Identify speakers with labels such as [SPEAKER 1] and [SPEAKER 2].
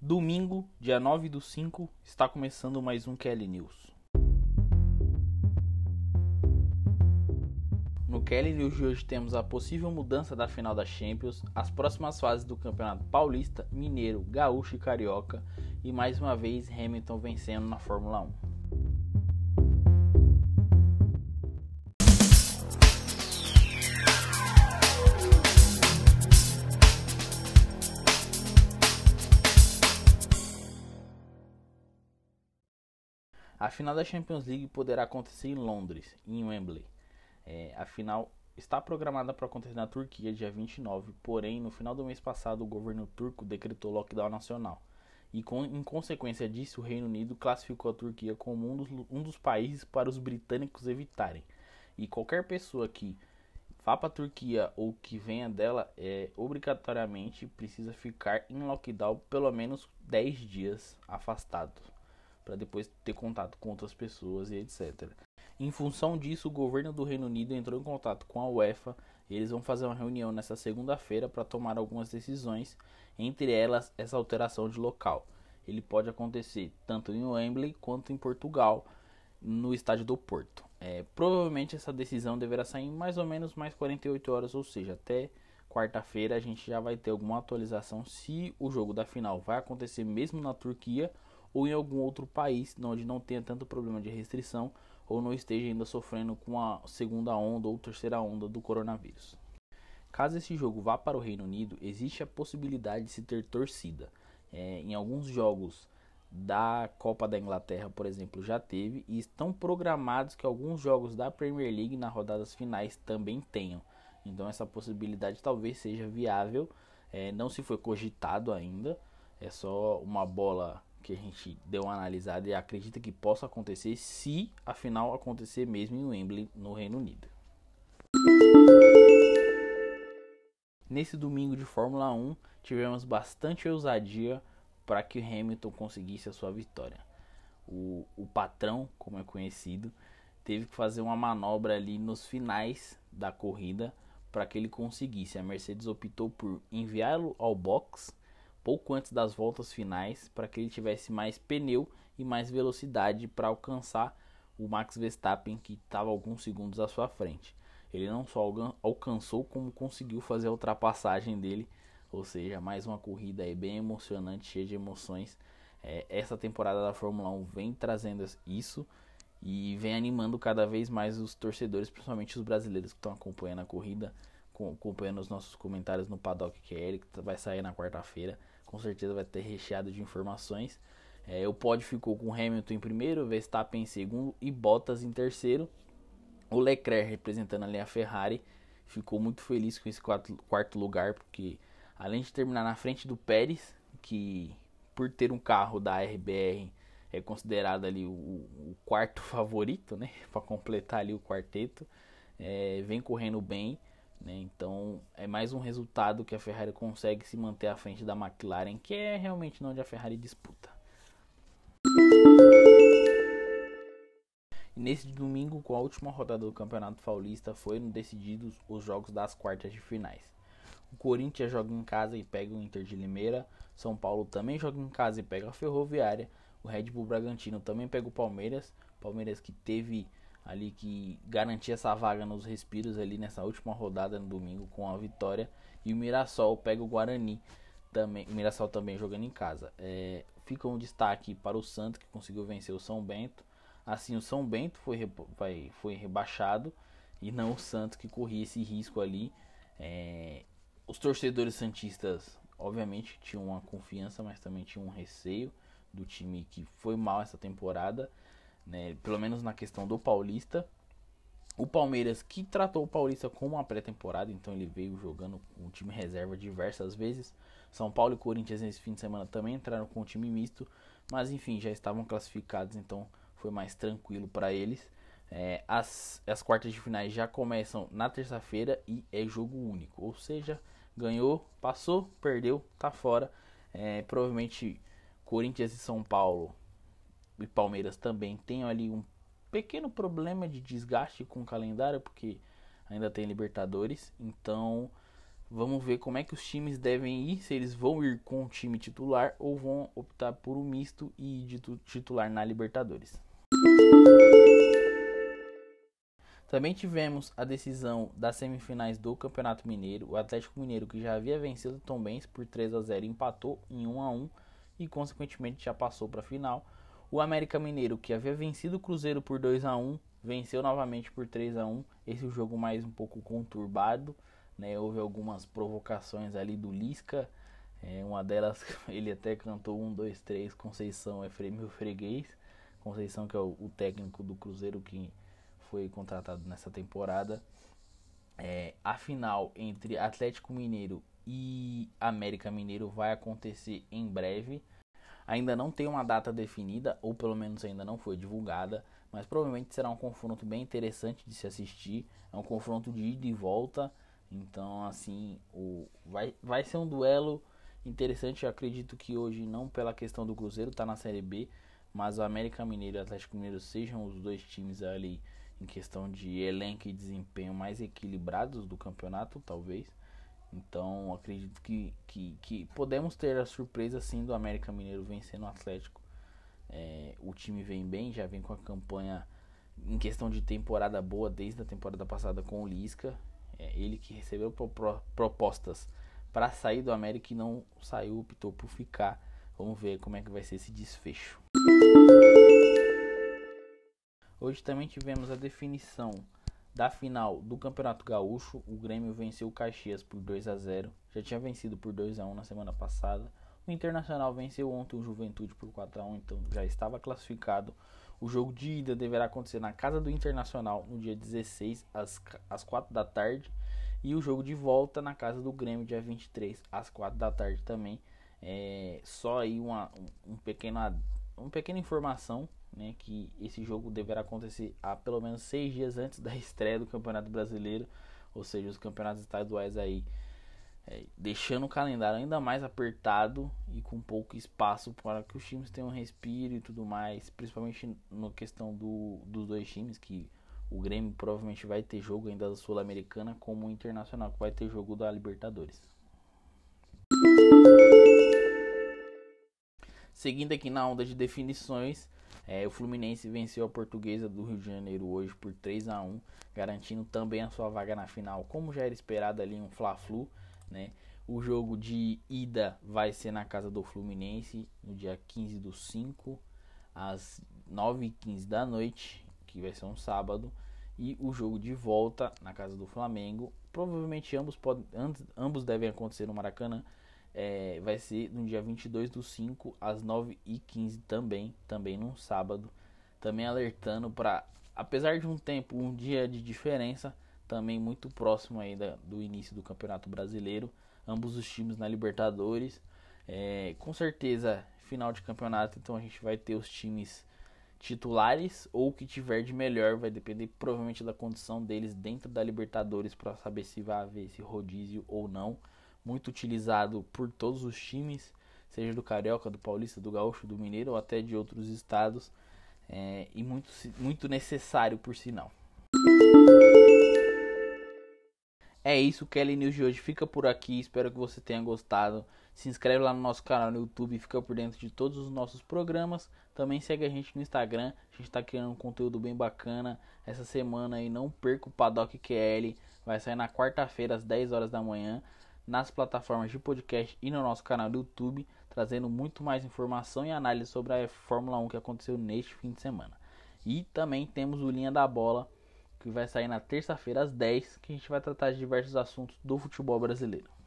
[SPEAKER 1] Domingo, dia 9 do 5, está começando mais um Kelly News. No Kelly News de hoje temos a possível mudança da final da Champions, as próximas fases do Campeonato Paulista, Mineiro, Gaúcho e Carioca e mais uma vez Hamilton vencendo na Fórmula 1. A final da Champions League poderá acontecer em Londres, em Wembley. É, a final está programada para acontecer na Turquia dia 29, porém, no final do mês passado, o governo turco decretou lockdown nacional. E com, em consequência disso, o Reino Unido classificou a Turquia como um dos, um dos países para os britânicos evitarem. E qualquer pessoa que vá para a Turquia ou que venha dela, é, obrigatoriamente precisa ficar em lockdown pelo menos 10 dias afastado para depois ter contato com outras pessoas e etc. Em função disso, o governo do Reino Unido entrou em contato com a UEFA e eles vão fazer uma reunião nesta segunda-feira para tomar algumas decisões, entre elas essa alteração de local. Ele pode acontecer tanto em Wembley quanto em Portugal, no estádio do Porto. É, provavelmente essa decisão deverá sair mais ou menos mais 48 horas, ou seja, até quarta-feira a gente já vai ter alguma atualização se o jogo da final vai acontecer mesmo na Turquia ou em algum outro país onde não tenha tanto problema de restrição ou não esteja ainda sofrendo com a segunda onda ou terceira onda do coronavírus. Caso esse jogo vá para o Reino Unido, existe a possibilidade de se ter torcida. É, em alguns jogos da Copa da Inglaterra, por exemplo, já teve e estão programados que alguns jogos da Premier League nas rodadas finais também tenham. Então essa possibilidade talvez seja viável. É, não se foi cogitado ainda. É só uma bola que a gente deu uma analisada e acredita que possa acontecer se a final acontecer mesmo em Wembley, no Reino Unido. Nesse domingo de Fórmula 1, tivemos bastante ousadia para que Hamilton conseguisse a sua vitória. O, o patrão, como é conhecido, teve que fazer uma manobra ali nos finais da corrida para que ele conseguisse. A Mercedes optou por enviá-lo ao box pouco antes das voltas finais para que ele tivesse mais pneu e mais velocidade para alcançar o Max Verstappen que estava alguns segundos à sua frente. Ele não só alcançou como conseguiu fazer a ultrapassagem dele, ou seja, mais uma corrida aí bem emocionante, cheia de emoções. É, essa temporada da Fórmula 1 vem trazendo isso e vem animando cada vez mais os torcedores, principalmente os brasileiros que estão acompanhando a corrida, acompanhando os nossos comentários no Paddock QL, que vai sair na quarta-feira com certeza vai ter recheado de informações. É, o pódio ficou com Hamilton em primeiro, Verstappen em segundo e Bottas em terceiro. O Leclerc representando ali a Ferrari ficou muito feliz com esse quarto, quarto lugar, porque além de terminar na frente do Pérez, que por ter um carro da RBR é considerado ali o, o quarto favorito, né, para completar ali o quarteto, é, vem correndo bem né? Então é mais um resultado que a Ferrari consegue se manter à frente da McLaren, que é realmente onde a Ferrari disputa. E nesse domingo, com a última rodada do Campeonato Paulista, foram decididos os jogos das quartas de finais. O Corinthians joga em casa e pega o Inter de Limeira. São Paulo também joga em casa e pega a Ferroviária. O Red Bull Bragantino também pega o Palmeiras. Palmeiras que teve ali que garantia essa vaga nos respiros ali nessa última rodada no domingo com a vitória. E o Mirassol pega o Guarani também o Mirassol também jogando em casa. É, fica um destaque para o Santos que conseguiu vencer o São Bento. Assim o São Bento foi, vai, foi rebaixado e não o Santos que corria esse risco ali. É, os torcedores santistas obviamente tinham uma confiança mas também tinham um receio do time que foi mal essa temporada né? Pelo menos na questão do Paulista. O Palmeiras que tratou o Paulista como uma pré-temporada, então ele veio jogando com o time reserva diversas vezes. São Paulo e Corinthians nesse fim de semana também entraram com o time misto, mas enfim, já estavam classificados, então foi mais tranquilo para eles. É, as, as quartas de finais já começam na terça-feira e é jogo único, ou seja, ganhou, passou, perdeu, tá fora. É, provavelmente Corinthians e São Paulo e Palmeiras também tem ali um pequeno problema de desgaste com o calendário, porque ainda tem Libertadores, então Vamos ver como é que os times devem ir, se eles vão ir com o time titular ou vão optar por um misto e ir de titular na Libertadores. Também tivemos a decisão das semifinais do Campeonato Mineiro. O Atlético Mineiro, que já havia vencido o Tom Benz por 3 a 0, empatou em 1 a 1 e consequentemente já passou para a final. O América Mineiro, que havia vencido o Cruzeiro por 2 a 1, venceu novamente por 3 a 1. Esse é o jogo mais um pouco conturbado, né? Houve algumas provocações ali do Lisca. É, uma delas, ele até cantou 1, 2, 3, Conceição é meu freguês. Conceição que é o, o técnico do Cruzeiro que foi contratado nessa temporada. É, a final entre Atlético Mineiro e América Mineiro vai acontecer em breve. Ainda não tem uma data definida, ou pelo menos ainda não foi divulgada, mas provavelmente será um confronto bem interessante de se assistir. É um confronto de ida e volta, então assim, o, vai, vai ser um duelo interessante. Eu acredito que hoje, não pela questão do Cruzeiro, está na Série B, mas o América Mineiro e o Atlético Mineiro sejam os dois times ali em questão de elenco e desempenho mais equilibrados do campeonato, talvez. Então acredito que, que, que podemos ter a surpresa sim do América Mineiro vencendo o Atlético. É, o time vem bem, já vem com a campanha em questão de temporada boa desde a temporada passada com o Lisca. É, ele que recebeu pro, pro, propostas para sair do América e não saiu, optou por ficar. Vamos ver como é que vai ser esse desfecho. Hoje também tivemos a definição da final do Campeonato Gaúcho. O Grêmio venceu o Caxias por 2 a 0. Já tinha vencido por 2 a 1 na semana passada. O Internacional venceu ontem o Juventude por 4 a 1, então já estava classificado. O jogo de ida deverá acontecer na casa do Internacional no dia 16 às, às 4 da tarde e o jogo de volta na casa do Grêmio dia 23 às 4 da tarde também. É, só aí uma um, pequena, uma pequena informação né, que esse jogo deverá acontecer há pelo menos seis dias antes da estreia do Campeonato Brasileiro, ou seja, os campeonatos estaduais aí é, deixando o calendário ainda mais apertado e com pouco espaço para que os times tenham respiro e tudo mais, principalmente na questão do, dos dois times, que o Grêmio provavelmente vai ter jogo ainda da Sul-Americana, como o Internacional que vai ter jogo da Libertadores. Seguindo aqui na onda de definições, é, o Fluminense venceu a Portuguesa do Rio de Janeiro hoje por 3 a 1 garantindo também a sua vaga na final, como já era esperado ali um Fla-Flu, né? O jogo de ida vai ser na casa do Fluminense no dia 15 do 5 às 9h15 da noite, que vai ser um sábado, e o jogo de volta na casa do Flamengo. Provavelmente ambos, podem, ambos devem acontecer no Maracanã é, vai ser no dia 22 do 5 às 9h15 também, também num sábado. Também alertando para, apesar de um tempo, um dia de diferença, também muito próximo aí da, do início do Campeonato Brasileiro. Ambos os times na Libertadores. É, com certeza, final de campeonato, então a gente vai ter os times titulares ou o que tiver de melhor, vai depender provavelmente da condição deles dentro da Libertadores para saber se vai haver esse rodízio ou não muito utilizado por todos os times, seja do Carioca, do Paulista, do Gaúcho, do Mineiro ou até de outros estados, é, e muito, muito necessário por sinal. É isso, Kelly News de hoje fica por aqui. Espero que você tenha gostado. Se inscreve lá no nosso canal no YouTube e fica por dentro de todos os nossos programas. Também segue a gente no Instagram. A gente está criando um conteúdo bem bacana. Essa semana aí não perca o Paddock QL. Vai sair na quarta-feira às 10 horas da manhã nas plataformas de podcast e no nosso canal do YouTube, trazendo muito mais informação e análise sobre a Fórmula 1 que aconteceu neste fim de semana. E também temos o Linha da Bola, que vai sair na terça-feira às 10, que a gente vai tratar de diversos assuntos do futebol brasileiro.